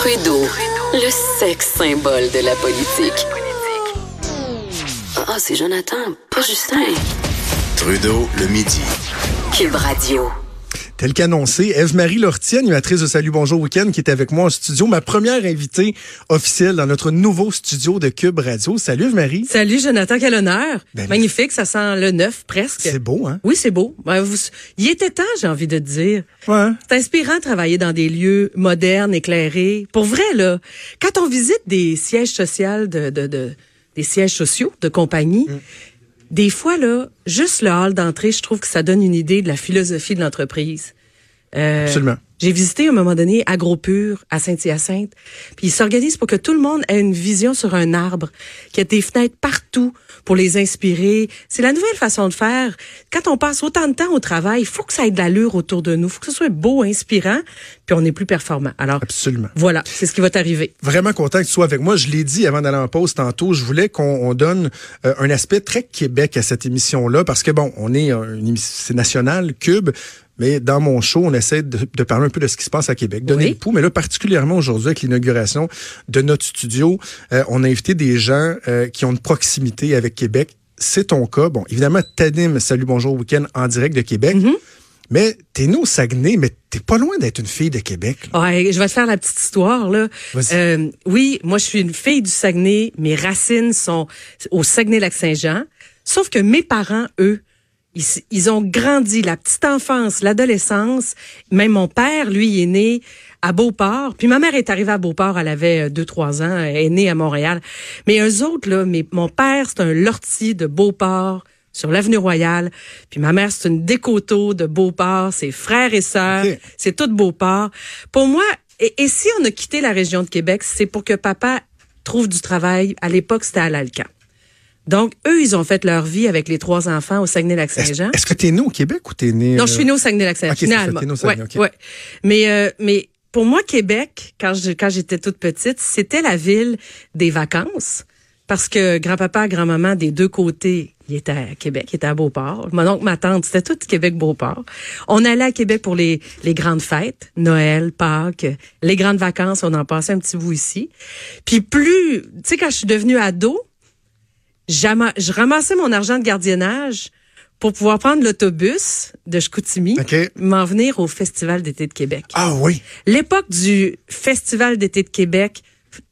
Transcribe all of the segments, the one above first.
Trudeau, le sexe symbole de la politique. Ah, c'est Jonathan, pas Justin. Trudeau, le midi. Cube Radio. Tel qu'annoncé, Eve-Marie Lortie, animatrice de Salut Bonjour Week-end, qui est avec moi en studio, ma première invitée officielle dans notre nouveau studio de Cube Radio. Salut Eve-Marie. Salut Jonathan, quel honneur. Ben, Magnifique, ça sent le neuf presque. C'est beau, hein? Oui, c'est beau. Ben, vous- il était temps, j'ai envie de te dire. Ouais. C'est inspirant de travailler dans des lieux modernes, éclairés. Pour vrai, là, quand on visite des sièges sociaux de, de, de- des sièges sociaux de compagnie, Mm. Des fois, là, juste le hall d'entrée, je trouve que ça donne une idée de la philosophie de l'entreprise. Euh, Absolument. J'ai visité à un moment donné AgroPure à Saint-Hyacinthe. Puis ils s'organisent pour que tout le monde ait une vision sur un arbre, qu'il y ait des fenêtres partout pour les inspirer. C'est la nouvelle façon de faire. Quand on passe autant de temps au travail, il faut que ça ait de l'allure autour de nous. Il faut que ce soit beau, inspirant, puis on est plus performant. Alors, Absolument. voilà, c'est ce qui va t'arriver. Vraiment content que tu sois avec moi. Je l'ai dit avant d'aller en pause tantôt, je voulais qu'on on donne euh, un aspect très Québec à cette émission-là parce que bon, on est euh, une émission, c'est national, Cube, mais dans mon show, on essaie de, de parler un peu de ce qui se passe à Québec, donner Oui. le pouls. Mais là, particulièrement aujourd'hui avec l'inauguration de notre studio, euh, on a invité des gens euh, qui ont une proximité avec Québec. C'est ton cas. Bon, évidemment, t'animes Salut Bonjour Week-end en direct de Québec. Mais t'es né au Saguenay, mais t'es pas loin d'être une fille de Québec. là. Ouais, je vais te faire la petite histoire là. Euh, oui, moi je suis une fille du Saguenay. Mes racines sont au Saguenay-Lac-Saint-Jean. Sauf que mes parents, eux, ils, ils ont grandi la petite enfance, l'adolescence. Même mon père, lui, il est né à Beauport. Puis ma mère est arrivée à Beauport, elle avait euh, deux, trois ans, elle est née à Montréal. Mais eux autres, là, mais mon père, c'est un lortie de Beauport sur l'avenue Royale. Puis ma mère, c'est une décoteau de Beauport, ses frères et sœurs, c'est tout Beauport. Pour moi, et, et si on a quitté la région de Québec, c'est pour que papa trouve du travail. À l'époque, c'était à l'Alcan. Donc, eux, ils ont fait leur vie avec les trois enfants au Saguenay-Lac-Saint-Jean. est-ce que t'es né au Québec ou t'es né... Non, je euh, suis née au Saguenay-Lac-Saint-Jean. T'es née au Saguenay, Ouais, ok. ouais. Mais, euh, mais pour moi, Québec, quand je- quand j'étais toute petite, c'était la ville des vacances. Parce que grand-papa, grand-maman, des deux côtés, il était à Québec, il était à Beauport. Mon oncle, ma tante, c'était tout Québec-Beauport. On allait à Québec pour les, les grandes fêtes, Noël, Pâques, les grandes vacances, on en passait un petit bout ici. Puis plus, tu sais, quand je suis devenue ado, je ramassais mon argent de gardiennage pour pouvoir prendre l'autobus de Chicoutimi, OK. m'en venir au Festival d'été de Québec. Ah oui. L'époque du Festival d'été de Québec,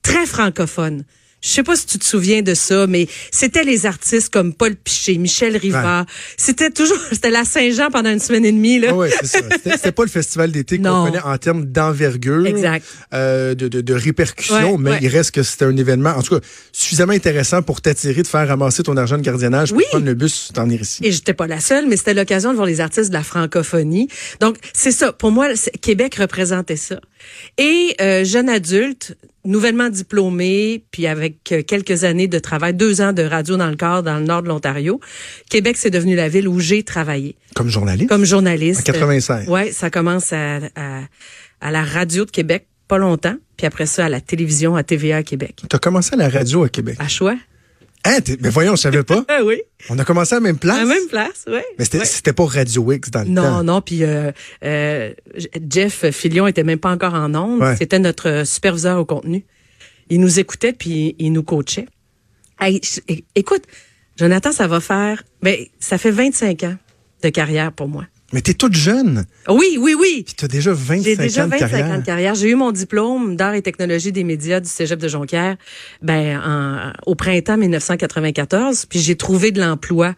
très francophone. Je sais pas si tu te souviens de ça, mais c'était les artistes comme Paul Piché, Michel Rivard. C'était toujours, c'était la Saint-Jean pendant une semaine et demie, là. Ouais, c'est ça. C'était pas le festival d'été qu'on connaît en termes d'envergure, Exact. euh, de, de, de répercussions, Ouais, mais ouais. il reste que c'était un événement, en tout cas, suffisamment intéressant pour t'attirer, de faire ramasser ton argent de gardiennage pour Oui. prendre le bus, t'en venir ici. Et j'étais pas la seule, mais c'était l'occasion de voir les artistes de la francophonie. Donc, c'est ça. Pour moi, Québec représentait ça. Et euh, jeune adulte, nouvellement diplômé, puis avec euh, quelques années de travail, deux ans de radio dans le corps dans le nord de l'Ontario, Québec, c'est devenu la ville où j'ai travaillé Comme journaliste? comme journaliste. En 85. Ouais, ça commence à, à, à la radio de Québec, pas longtemps, puis après ça à la télévision, à TVA à Québec. T'as commencé à la radio à Québec. À choix. Hein, mais voyons, je savais pas. Oui. On a commencé à la même place. À la même place, ouais. Mais c'était Ouais. pas Radio X dans le Non, temps. non, puis euh, euh, Jeff Filion était même pas encore en ondes. Ouais. C'était notre superviseur au contenu. Il nous écoutait puis il nous coachait. Hey, écoute, Jonathan, ça va faire, ben, ça fait 25 ans de carrière pour moi. Mais t'es toute jeune. Oui, oui, oui. Puis t'as déjà 25 J'ai déjà ans de 25 carrière. ans de carrière. J'ai eu mon diplôme d'art et technologie des médias du Cégep de Jonquière ben, en- au printemps 1994. Puis j'ai trouvé de l'emploi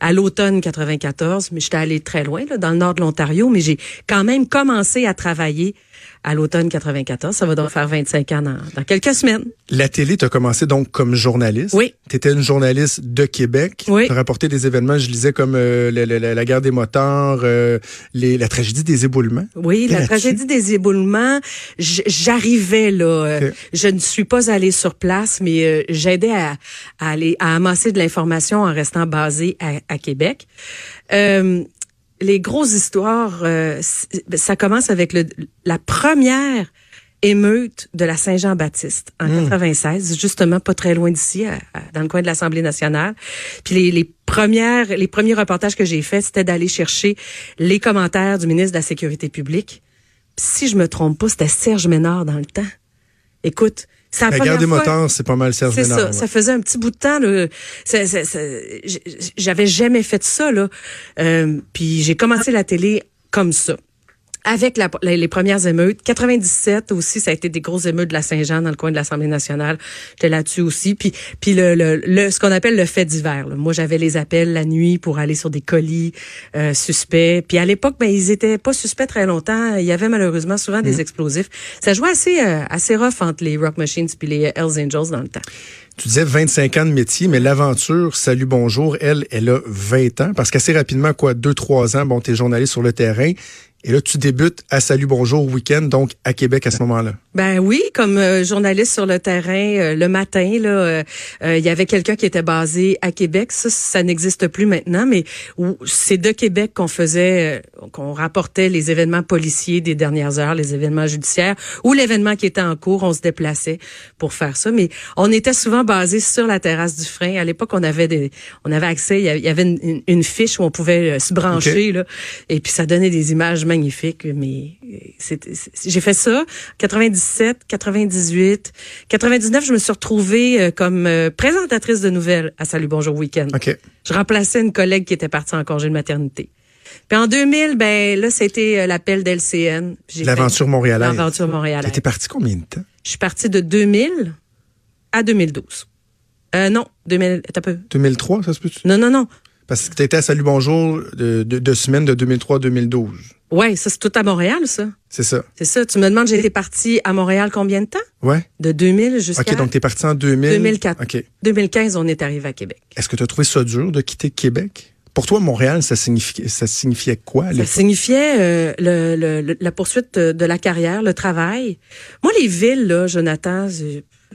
à l'automne 94. Mais j'étais allée très loin, là, dans le nord de l'Ontario. Mais j'ai quand même commencé à travailler à l'automne 94. Ça va donc faire 25 ans dans, dans quelques semaines. La télé, tu as commencé donc comme journaliste. Oui. Tu étais une journaliste de Québec. Oui. Tu rapporté des événements, je lisais, comme euh, la, la- la guerre des motards, euh, les, la tragédie des éboulements. Oui, la tragédie des éboulements, j'arrivais là. euh. Je ne suis pas allée sur place, mais euh, j'aidais à, à aller à amasser de l'information en restant basée à, à Québec. Euh, les grosses histoires, euh, ça commence avec le, la première émeute de la Saint-Jean-Baptiste en 96, justement pas très loin d'ici, dans le coin de l'Assemblée nationale. Puis les, les premières, les premiers reportages que j'ai faits, c'était d'aller chercher les commentaires du ministre de la Sécurité publique. Puis si je me trompe pas, c'était Serge Ménard dans le temps. Écoute, la, La guerre des fois- motards, c'est pas mal Serge c'est ça. Ça faisait un petit bout de temps. J'avais jamais fait ça. Là. Euh, puis j'ai commencé la télé comme ça. Avec la- les premières émeutes. 97 aussi, ça a été des grosses émeutes de la Saint-Jean dans le coin de l'Assemblée nationale. J'étais là-dessus aussi. Puis, puis le, le, le- ce qu'on appelle le fait divers. là. Moi, j'avais les appels la nuit pour aller sur des colis euh, suspects. Puis à l'époque, ben, ils étaient pas suspects très longtemps. Il y avait malheureusement souvent des explosifs. Ça jouait assez, euh, assez rough entre les Rock Machines puis les Hells Angels dans le temps. Tu disais 25 ans de métier, mais l'aventure, salut, bonjour, elle, elle a 20 ans. Parce qu'assez rapidement, quoi, 2-3 ans, bon, t'es journaliste sur le terrain. Et là, tu débutes à Salut Bonjour Week-end, donc à Québec à ce moment-là. Ben oui, comme euh, journaliste sur le terrain euh, le matin là, euh, euh, il y avait quelqu'un qui était basé à Québec. Ça, ça n'existe plus maintenant, mais c'est de Québec qu'on faisait, euh, qu'on rapportait les événements policiers des dernières heures, les événements judiciaires ou l'événement qui était en cours. On se déplaçait pour faire ça, mais on était souvent basé sur la terrasse du frein. À l'époque, on avait des, on avait accès, il y avait- une, une- une fiche où on pouvait se brancher là, et puis ça donnait des images magnifiques. Mais euh, j'ai fait ça 97, 98, 99. Je me suis retrouvée euh, comme euh, présentatrice de nouvelles à Salut Bonjour Week-end. Je remplaçais une collègue qui était partie en congé de maternité. Puis en 2000, ben là, c'était l'appel d'LCN. L'aventure montréalaise. L'aventure montréalaise. T'étais parti combien de temps? Je suis partie de 2000 à 2012. Euh, non, 2000, attends un peu. 2003, ça se peut-tu? Non, non, non. Parce que t'étais à Salut Bonjour de, de, de semaine de 2003 à 2012. Ouais, ça, c'est tout à Montréal, ça. C'est ça. C'est ça. Tu me demandes, j'ai été partie à Montréal combien de temps? Ouais. De 2000 jusqu'à OK, donc t'es parti en 2000. 2004. OK. 2015, on est arrivé à Québec. Est-ce que tu as trouvé ça dur de quitter Québec? Pour toi, Montréal, ça signifiait, ça signifiait quoi? Ça signifiait euh, le, le- le- la poursuite de, la carrière, le travail. Moi, les villes, là, Jonathan,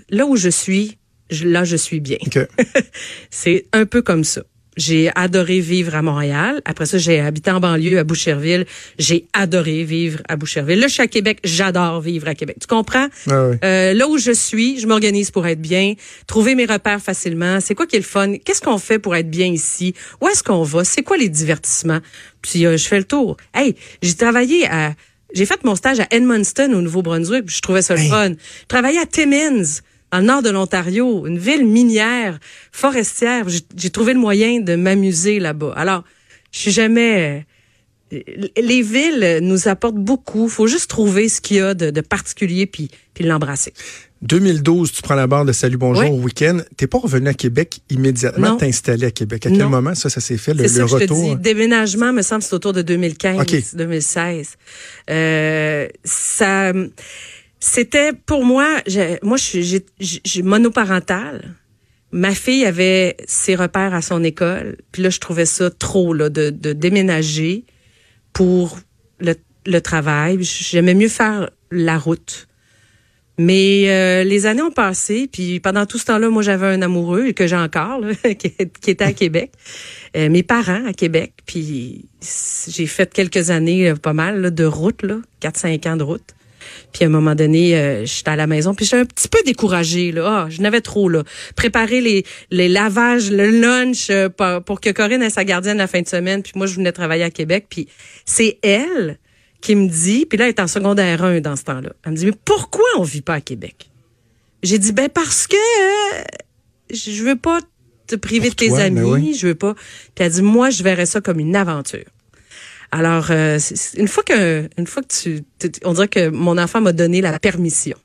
là où je suis, là, je suis bien. OK. C'est un peu comme ça. J'ai adoré vivre à Montréal. Après ça, j'ai habité en banlieue à Boucherville. J'ai adoré vivre à Boucherville. Là, je suis à Québec. J'adore vivre à Québec. Tu comprends? Ah ouais. Euh, là où je suis, je m'organise pour être bien, trouver mes repères facilement. C'est quoi qui est le fun? Qu'est-ce qu'on fait pour être bien ici? Où est-ce qu'on va? C'est quoi les divertissements? Puis euh, je fais le tour. Hey, j'ai travaillé à... J'ai fait mon stage à Edmundston, au Nouveau-Brunswick, je trouvais ça le Hey. fun. Je travaillais à Timmins, dans le nord de l'Ontario, une ville minière, forestière. J'ai trouvé le moyen de m'amuser là-bas. Alors, je suis jamais... euh, Les villes nous apportent beaucoup. faut juste trouver ce qu'il y a de, de particulier puis, puis l'embrasser. 2012, tu prends la barre de Salut Bonjour Ouais. Week-end. T'es pas revenu à Québec immédiatement, t'es installé à Québec. À quel Non. moment ça, ça s'est fait, le, ça que je te retour? dis. Déménagement, me semble, c'est autour de 2015, OK. 2016. Euh, ça, c'était pour moi. j'ai- Moi, je suis monoparentale. Ma fille avait ses repères à son école, puis là, je trouvais ça trop là de, de déménager pour le, le travail. J'aimais mieux faire la route. Mais euh, les années ont passé, puis pendant tout ce temps-là, moi j'avais un amoureux que j'ai encore, là, qui, qui était à Québec. Euh, mes parents à Québec, puis j'ai fait quelques années, euh, pas mal, là, de route, là, 4-5 ans de route. Puis à un moment donné, euh, j'étais à la maison, puis j'étais un petit peu découragée. Là. Ah, je n'avais trop. là. Préparer les, les lavages, le lunch euh, pour, pour que Corinne ait sa gardienne la fin de semaine. Puis moi, je venais travailler à Québec. Puis c'est elle qui me dit, puis là, elle est en secondaire 1 dans ce temps-là. Elle me dit, mais pourquoi on vit pas à Québec? J'ai dit, ben parce que euh, je veux pas te priver Pour de tes toi, amis, ben oui. je veux pas. Puis elle dit, moi, je verrais ça comme une aventure. Alors, euh, une fois que, une fois que tu, on dirait que mon enfant m'a donné la permission.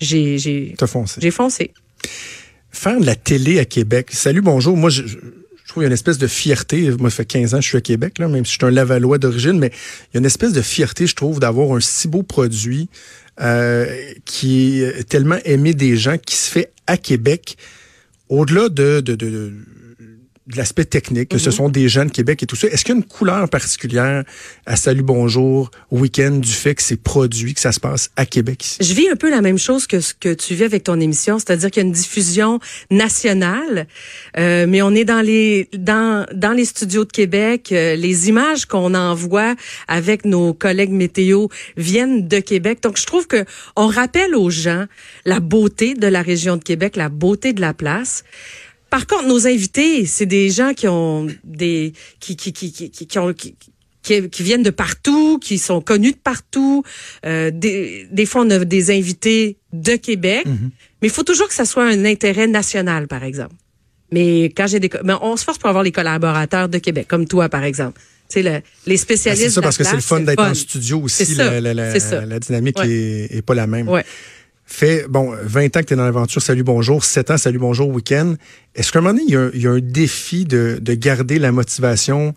J'ai, j'ai, foncé. j'ai foncé. Faire de la télé à Québec. Salut Bonjour. Moi, je, je- trouve qu'il y a une espèce de fierté. Moi, ça fait 15 ans que je suis à Québec, là, même si je suis un Lavallois d'origine, mais il y a une espèce de fierté, je trouve, d'avoir un si beau produit euh, qui est tellement aimé des gens, qui se fait à Québec, au-delà de, de, de de l'aspect technique, que ce sont des jeunes Québec et tout ça. Est-ce qu'il y a une couleur particulière à Salut Bonjour, au week-end, du fait que c'est produit, que ça se passe à Québec ici? Je vis un peu la même chose que ce que tu vis avec ton émission, c'est-à-dire qu'il y a une diffusion nationale, euh, mais on est dans les dans dans les studios de Québec. Euh, les images qu'on envoie avec nos collègues météo viennent de Québec. Donc je trouve que on rappelle aux gens la beauté de la région de Québec, la beauté de la place. Par contre, nos invités, c'est des gens qui ont des qui qui qui qui, qui ont qui, qui, viennent de partout, qui sont connus de partout. Euh, des, des fois, on a des invités de Québec, mais il faut toujours que ça soit un intérêt national, par exemple. Mais quand j'ai des, mais on se force pour avoir les collaborateurs de Québec, comme toi, par exemple. Tu sais, le, les Ah, spécialistes. c'est ça, de la parce que c'est le fun d'être en studio aussi. ça, La, la, la, c'est ça. la dynamique Ouais. est, est pas la même. Ouais. Fait, bon, 20 ans que tu es dans l'aventure Salut Bonjour, 7 ans Salut Bonjour Week-end. Est-ce qu'à un moment donné, il y a, un- défi de, de garder la motivation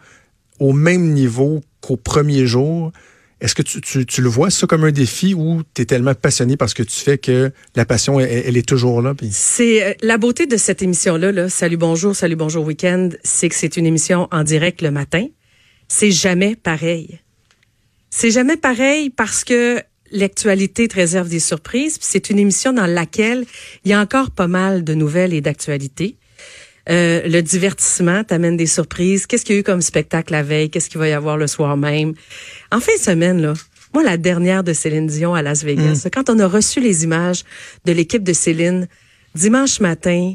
au même niveau qu'au premier jour? Est-ce que tu, tu, tu le vois ça comme un défi ou tu es tellement passionné par ce que tu fais que la passion, elle, elle est toujours là? Puis... C'est euh, la beauté de cette émission-là, là, Salut Bonjour, Salut Bonjour Week-end, c'est que c'est une émission en direct le matin. C'est jamais pareil. C'est jamais pareil parce que l'actualité te réserve des surprises. C'est une émission dans laquelle il y a encore pas mal de nouvelles et d'actualités. Euh, le divertissement t'amène des surprises. Qu'est-ce qu'il y a eu comme spectacle la veille? Qu'est-ce qu'il va y avoir le soir même? En fin de semaine, là, moi, la dernière de Céline Dion à Las Vegas, quand on a reçu les images de l'équipe de Céline dimanche matin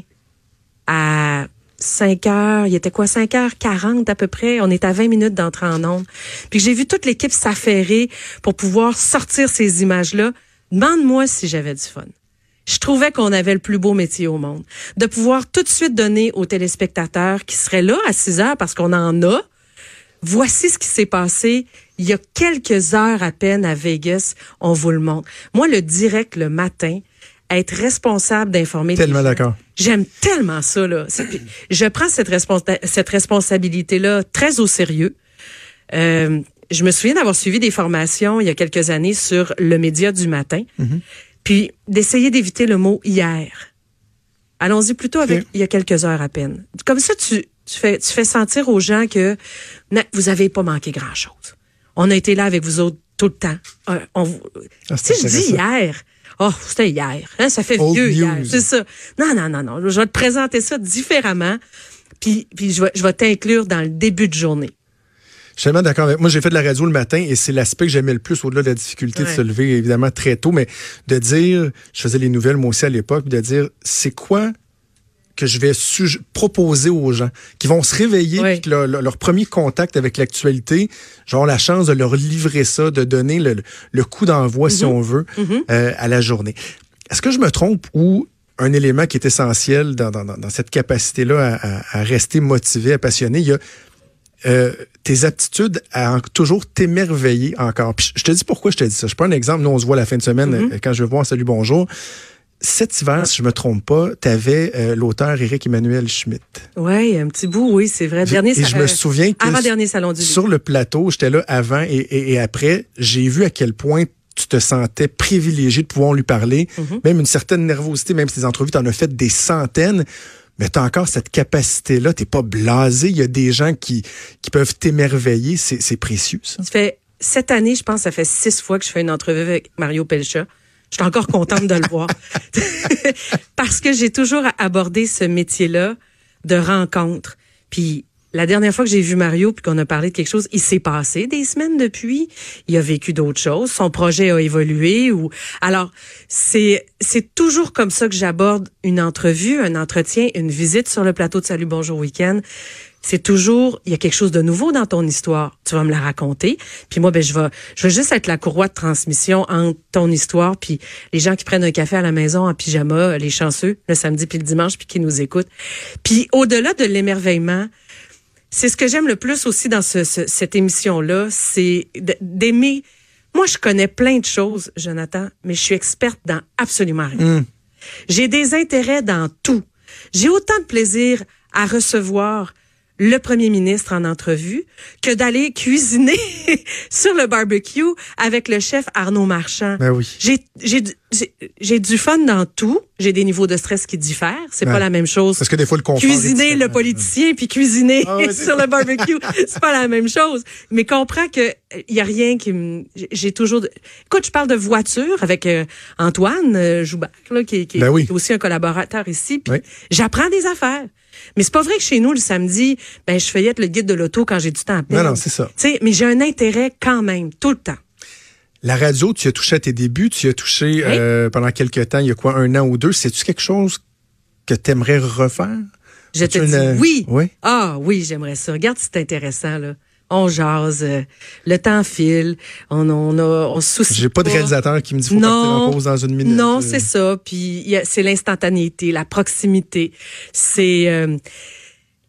à 5 heures, il était quoi, 5 heures 40 à peu près. On est à 20 minutes d'entrer en onde. Puis j'ai vu toute l'équipe s'affairer pour pouvoir sortir ces images-là. Demande-moi si j'avais du fun. Je trouvais qu'on avait le plus beau métier au monde. De pouvoir tout de suite donner aux téléspectateurs qui seraient là à 6 heures parce qu'on en a. Voici ce qui s'est passé il y a quelques heures à peine à Vegas. On vous le montre. Moi, le direct le matin, être responsable d'informer. Tellement d'accord. J'aime tellement ça là. Je prends cette, responsa- cette responsabilité là très au sérieux. Euh, je me souviens d'avoir suivi des formations il y a quelques années sur le média du matin, puis d'essayer d'éviter le mot hier. Allons-y plutôt avec il y a quelques heures à peine. Comme ça, tu, tu fais tu fais sentir aux gens que vous avez pas manqué grand chose. On a été là avec vous autres tout le temps. Euh, on, vous- Ah, si je dis hier, oh c'était hier, hein, ça fait Old vieux hier, c'est ça. Non non non non, je vais te présenter ça différemment. Puis puis je vais je vais t'inclure dans le début de journée. Je suis tellement d'accord avec moi. J'ai fait de la radio le matin et c'est l'aspect que j'aimais le plus au-delà de la difficulté de se lever, évidemment, très tôt, mais de dire, je faisais les nouvelles moi aussi à l'époque, de dire, c'est quoi que je vais proposer aux gens qui vont se réveiller que leur, premier contact avec l'actualité, j'aurai la chance de leur livrer ça, de donner le, le coup d'envoi, si on veut, euh, à la journée. Est-ce que je me trompe ou un élément qui est essentiel dans, dans- dans- dans cette capacité-là à, à- à rester motivé, à passionné, il y a euh, tes aptitudes à en- toujours t'émerveiller encore. Puis je te dis pourquoi je te dis ça. Je prends un exemple. Nous, on se voit la fin de semaine Mm-hmm. euh, quand je vais voir Salut Bonjour. Cet hiver, si je me trompe pas, tu avais l'auteur Éric Emmanuel Schmitt. Ouais, un petit bout, oui, c'est vrai. Dernier, et je me souviens que avant dernier salon du livre. sur le plateau, j'étais là avant et, et- et après, j'ai vu à quel point tu te sentais privilégié de pouvoir lui parler, Mm-hmm. même une certaine nervosité, même si tes entrevues, tu en as fait des centaines. Mais tu as encore cette capacité-là, t'es pas blasé. Il y a des gens qui, qui peuvent t'émerveiller. C'est c'est précieux, ça. Ça fait cette année, je pense, ça fait six fois que je fais une entrevue avec Mario Pelcha. Je suis encore contente de le voir. Parce que j'ai toujours abordé ce métier-là de rencontre. Puis la dernière fois que j'ai vu Mario puis qu'on a parlé de quelque chose, il s'est passé des semaines depuis. Il a vécu d'autres choses. Son projet a évolué ou alors c'est c'est toujours comme ça que j'aborde une entrevue, un entretien, une visite sur le plateau de Salut Bonjour Week-end c'est toujours il y a quelque chose de nouveau dans ton histoire. Tu vas me la raconter, puis moi ben je vais je vais juste être la courroie de transmission entre ton histoire puis les gens qui prennent un café à la maison en pyjama, les chanceux le samedi puis le dimanche puis qui nous écoutent. Puis au-delà de l'émerveillement, c'est ce que j'aime le plus aussi dans ce, ce- cette émission là, c'est d'aimer moi je connais plein de choses, Jonathan, mais je suis experte dans absolument rien. J'ai des intérêts dans tout. J'ai autant de plaisir à recevoir le premier ministre en entrevue que d'aller cuisiner sur le barbecue avec le chef Arnaud Marchand. Ben oui. J'ai j'ai du- j'ai- j'ai du fun dans tout. J'ai des niveaux de stress qui diffèrent. C'est Ouais. pas la même chose. Parce que des fois, le confort. Cuisiner le politicien puis cuisiner Ah sur le barbecue, c'est pas la même chose. Mais comprends que il y a rien qui me j'ai- toujours de- écoute, je parle de voiture avec euh, Antoine euh, Joubert là qui, qui- Ben oui. qui est aussi un collaborateur ici puis Oui. j'apprends des affaires. Mais c'est pas vrai que chez nous le samedi, ben je feuillette le guide de l'auto quand j'ai du temps à perdre. Non, non, c'est ça. Mais j'ai un intérêt quand même tout le temps. La radio, tu as touché à tes débuts, tu as touché euh, pendant quelques temps, il y a quoi, un an ou deux. C'est-tu quelque chose que tu aimerais refaire? Je te dis une- oui. Oui? Ah oui, j'aimerais ça. Regarde, c'est intéressant là. On jase, euh, le temps file, on on a on se soucie J'ai pas de réalisateur qui me dit faut partir en pause dans une minute. Non, c'est ça. Puis c'est l'instantanéité, la proximité. C'est euh,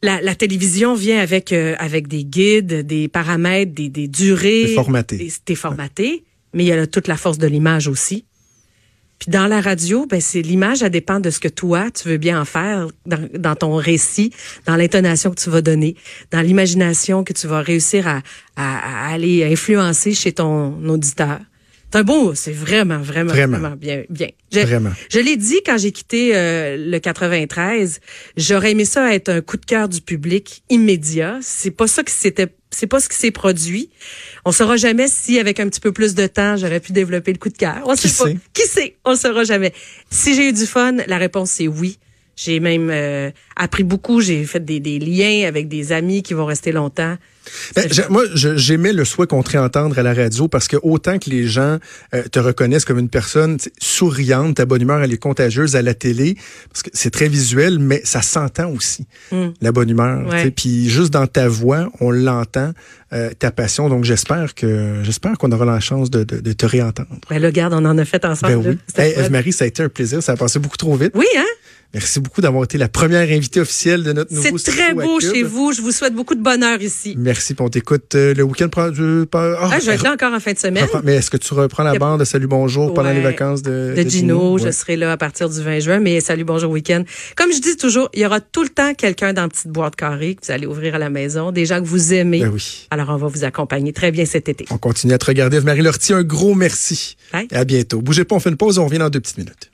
la, la télévision vient avec euh, avec des guides, des paramètres, des, des durées. T'es formaté. T'es formaté, mais il y a là toute la force de l'image aussi. Puis dans la radio, ben c'est l'image, elle dépend de ce que toi tu veux bien en faire dans, ton récit, dans l'intonation que tu vas donner, dans l'imagination que tu vas réussir à aller influencer chez ton auditeur. C'est un beau, c'est vraiment, vraiment, Vraiment. vraiment, bien, bien. Je, Vraiment. je l'ai dit quand j'ai quitté euh, le 93, j'aurais aimé ça être un coup de cœur du public immédiat. C'est pas ça qui s'était, c'est pas ce qui s'est produit. On saura jamais si avec un petit peu plus de temps j'aurais pu développer le coup de cœur. On Qui sait pas. Qui sait? On saura jamais. Si j'ai eu du fun, la réponse c'est oui. J'ai même euh, appris beaucoup. J'ai fait des, des liens avec des amis qui vont rester longtemps. Ben, moi, j'aimais le souhait qu'on te réentendre à la radio parce que autant que les gens euh, te reconnaissent comme une personne souriante, ta bonne humeur, elle est contagieuse à la télé, parce que c'est très visuel, mais ça s'entend aussi, la bonne humeur. Ouais. Puis juste dans ta voix, on l'entend, euh, ta passion. Donc j'espère que j'espère qu'on aura la chance de, de, de te réentendre. Ben là, regarde, on en a fait ensemble. Ben oui. Hey. Eve-Marie, ça a été un plaisir. Ça a passé beaucoup trop vite. Oui, hein? Merci beaucoup d'avoir été la première invitée officielle de notre nouveau C'est très beau chez vous. Je vous souhaite beaucoup de bonheur ici. Merci. Puis on t'écoute euh, le week-end. prend- du- pas- ah, je vais être là encore en fin de semaine. Mais est-ce que tu reprends la bande de Salut Bonjour pendant les vacances de, de Gino? Je Ouais. serai là à partir du 20 juin, mais salut, bonjour, week-end. Comme je dis toujours, il y aura tout le temps quelqu'un dans la petite boîte carrée que vous allez ouvrir à la maison, des gens que vous aimez. Ben oui. Alors, on va vous accompagner très bien cet été. On continue à te regarder. Marie Lortie, un gros merci. Bye. Et à bientôt. Bougez pas, on fait une pause, on revient dans deux petites minutes.